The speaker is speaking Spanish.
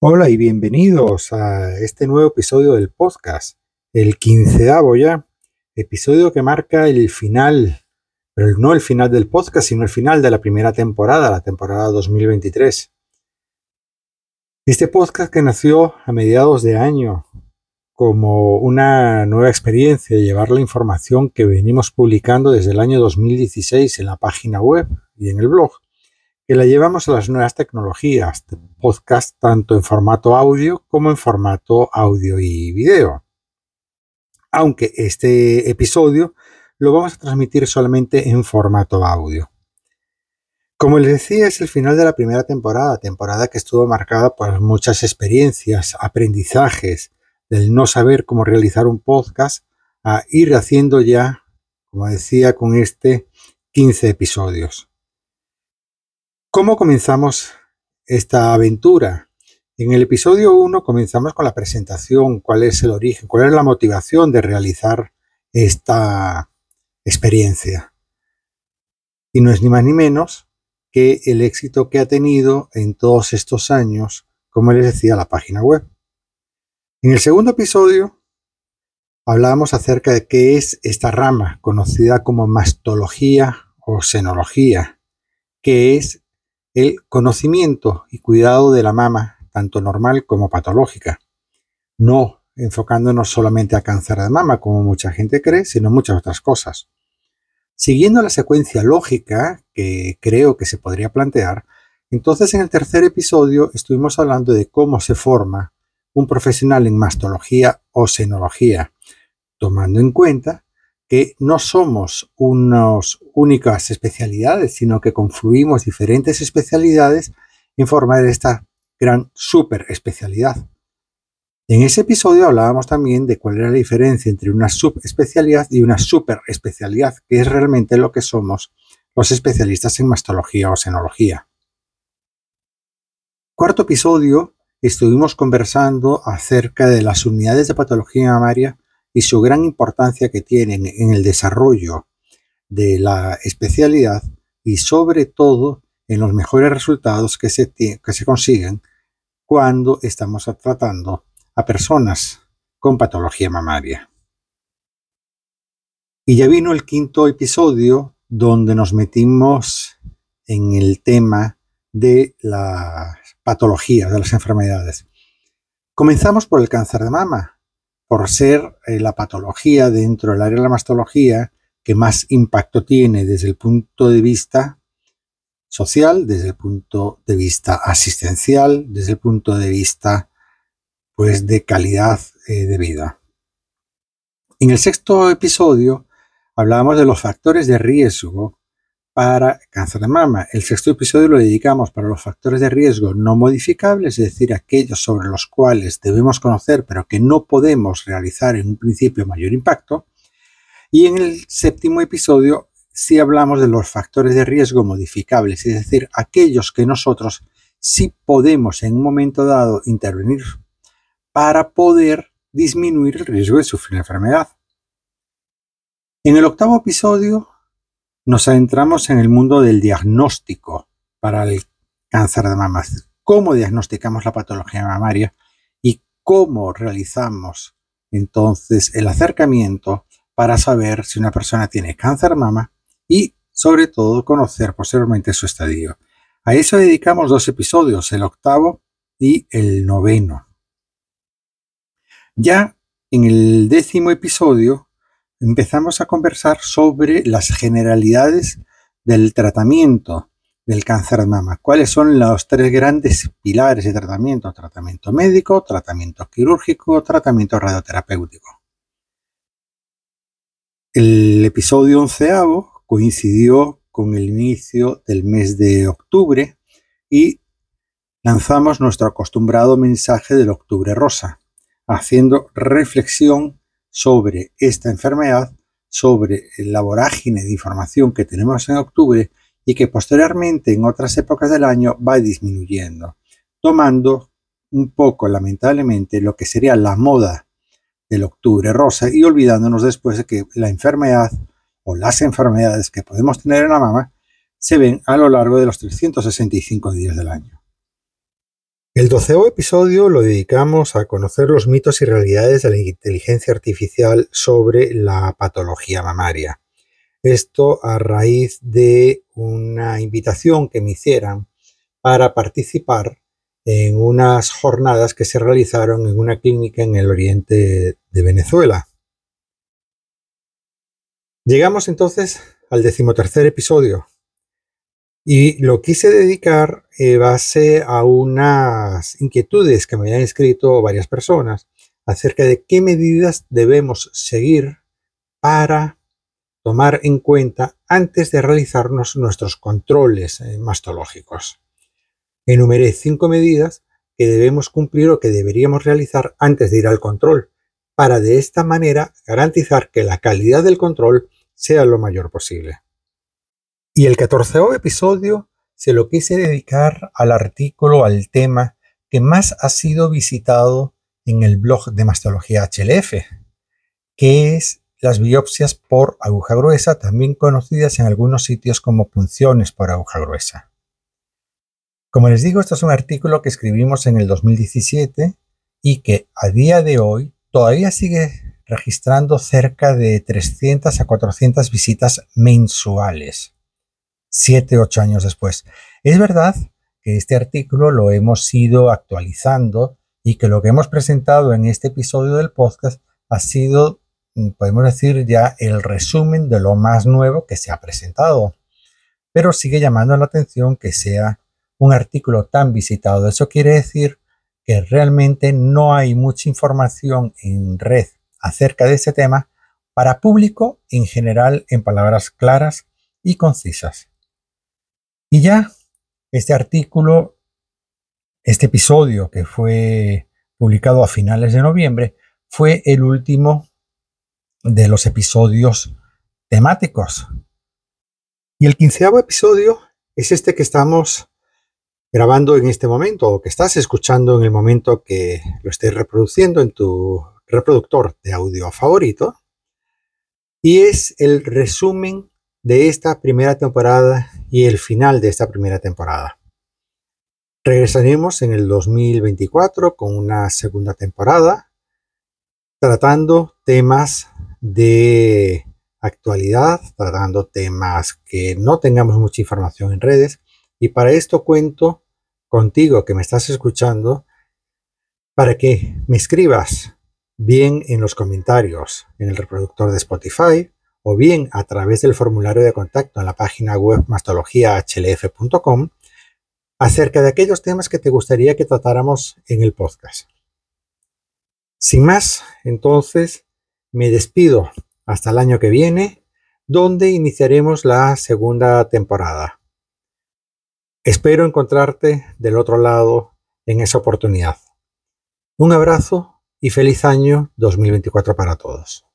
Hola y bienvenidos a este nuevo episodio del podcast, el quinceavo ya, episodio que marca el final, pero no el final del podcast, sino el final de la primera temporada, la temporada 2023. Este podcast que nació a mediados de año como una nueva experiencia de llevar la información que venimos publicando desde el año 2016 en la página web y en el blog que la llevamos a las nuevas tecnologías, podcast tanto en formato audio como en formato audio y video. Aunque este episodio lo vamos a transmitir solamente en formato audio. Como les decía, es el final de la primera temporada, temporada que estuvo marcada por muchas experiencias, aprendizajes, del no saber cómo realizar un podcast, a ir haciendo ya, como decía, con este 15 episodios. ¿Cómo comenzamos esta aventura? En el episodio 1 comenzamos con la presentación, cuál es el origen, cuál es la motivación de realizar esta experiencia. Y no es ni más ni menos que el éxito que ha tenido en todos estos años, como les decía, la página web. En el segundo episodio hablábamos acerca de qué es esta rama conocida como mastología o xenología, que es el conocimiento y cuidado de la mama, tanto normal como patológica, no enfocándonos solamente a cáncer de mama, como mucha gente cree, sino muchas otras cosas. Siguiendo la secuencia lógica que creo que se podría plantear, entonces en el tercer episodio estuvimos hablando de cómo se forma un profesional en mastología o senología, tomando en cuenta que no somos unas únicas especialidades, sino que confluimos diferentes especialidades en formar esta gran super especialidad. En ese episodio hablábamos también de cuál era la diferencia entre una subespecialidad y una super especialidad, que es realmente lo que somos los especialistas en mastología o senología. Cuarto episodio, estuvimos conversando acerca de las unidades de patología mamaria y su gran importancia que tienen en el desarrollo de la especialidad y sobre todo en los mejores resultados que se, que se consiguen cuando estamos tratando a personas con patología mamaria. Y ya vino el quinto episodio donde nos metimos en el tema de las patologías, de las enfermedades. Comenzamos por el cáncer de mama, por ser eh, la patología dentro del área de la mastología que más impacto tiene desde el punto de vista social, desde el punto de vista asistencial, desde el punto de vista pues de calidad eh, de vida. En el sexto episodio hablábamos de los factores de riesgo para cáncer de mama. El sexto episodio lo dedicamos para los factores de riesgo no modificables, es decir, aquellos sobre los cuales debemos conocer pero que no podemos realizar en un principio mayor impacto. Y en el séptimo episodio sí hablamos de los factores de riesgo modificables, es decir, aquellos que nosotros sí podemos en un momento dado intervenir para poder disminuir el riesgo de sufrir la enfermedad. En el octavo episodio nos adentramos en el mundo del diagnóstico para el cáncer de mama. Cómo diagnosticamos la patología mamaria y cómo realizamos entonces el acercamiento para saber si una persona tiene cáncer mama y sobre todo conocer posteriormente su estadio. A eso dedicamos dos episodios, el octavo y el noveno. Ya en el décimo episodio empezamos a conversar sobre las generalidades del tratamiento del cáncer de mama. ¿Cuáles son los tres grandes pilares de tratamiento? Tratamiento médico, tratamiento quirúrgico, tratamiento radioterapéutico. El episodio onceavo coincidió con el inicio del mes de octubre y lanzamos nuestro acostumbrado mensaje del octubre rosa, haciendo reflexión sobre esta enfermedad, sobre la vorágine de información que tenemos en octubre y que posteriormente en otras épocas del año va disminuyendo, tomando un poco lamentablemente lo que sería la moda del octubre rosa y olvidándonos después de que la enfermedad o las enfermedades que podemos tener en la mama se ven a lo largo de los 365 días del año. El doceavo episodio lo dedicamos a conocer los mitos y realidades de la inteligencia artificial sobre la patología mamaria. Esto a raíz de una invitación que me hicieran para participar en unas jornadas que se realizaron en una clínica en el oriente de Venezuela. Llegamos entonces al decimotercer episodio y lo quise dedicar en base a unas inquietudes que me habían escrito varias personas acerca de qué medidas debemos seguir para tomar en cuenta antes de realizarnos nuestros controles eh, mastológicos. Enumeré cinco medidas que debemos cumplir o que deberíamos realizar antes de ir al control, para de esta manera garantizar que la calidad del control sea lo mayor posible. Y el catorceavo episodio se lo quise dedicar al artículo, al tema que más ha sido visitado en el blog de mastología HLF, que es las biopsias por aguja gruesa, también conocidas en algunos sitios como punciones por aguja gruesa. Como les digo, esto es un artículo que escribimos en el 2017 y que a día de hoy todavía sigue registrando cerca de 300 a 400 visitas mensuales, 7, 8 años después. Es verdad que este artículo lo hemos ido actualizando y que lo que hemos presentado en este episodio del podcast ha sido, mm, podemos decir, ya el resumen de lo más nuevo que se ha presentado. Pero sigue llamando la atención que sea un artículo tan visitado. Eso quiere decir que realmente no hay mucha información en red acerca de ese tema para público en general en palabras claras y concisas. Y ya este artículo, este episodio que fue publicado a finales de noviembre, fue el último de los episodios temáticos. Y el quinceavo episodio es este que estamos grabando en este momento o que estás escuchando en el momento que lo estés reproduciendo en tu reproductor de audio favorito. Y es el resumen de esta primera temporada y el final de esta primera temporada. Regresaremos en el 2024 con una segunda temporada tratando temas de actualidad, tratando temas que no tengamos mucha información en redes y para esto cuento contigo que me estás escuchando para que me escribas bien en los comentarios en el reproductor de Spotify o bien a través del formulario de contacto en la página web mastologiahlf.com acerca de aquellos temas que te gustaría que tratáramos en el podcast. Sin más, entonces me despido hasta el año que viene, donde iniciaremos la segunda temporada. Espero encontrarte del otro lado en esa oportunidad. Un abrazo y feliz año 2024 para todos.